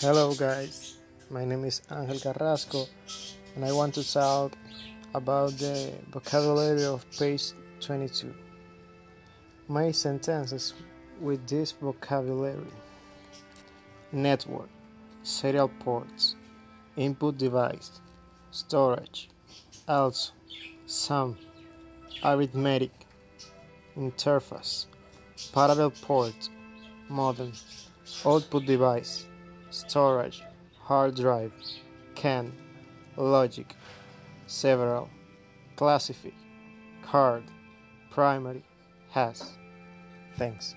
Hello guys, my name is Angel Carrasco and I want to talk about the vocabulary of page 22. My sentences with this vocabulary network, serial ports, input device, storage, also, some, arithmetic, interface, parallel port, modem, output device storage, hard drive, can, logic, several, classify, card, primary, has. Thanks.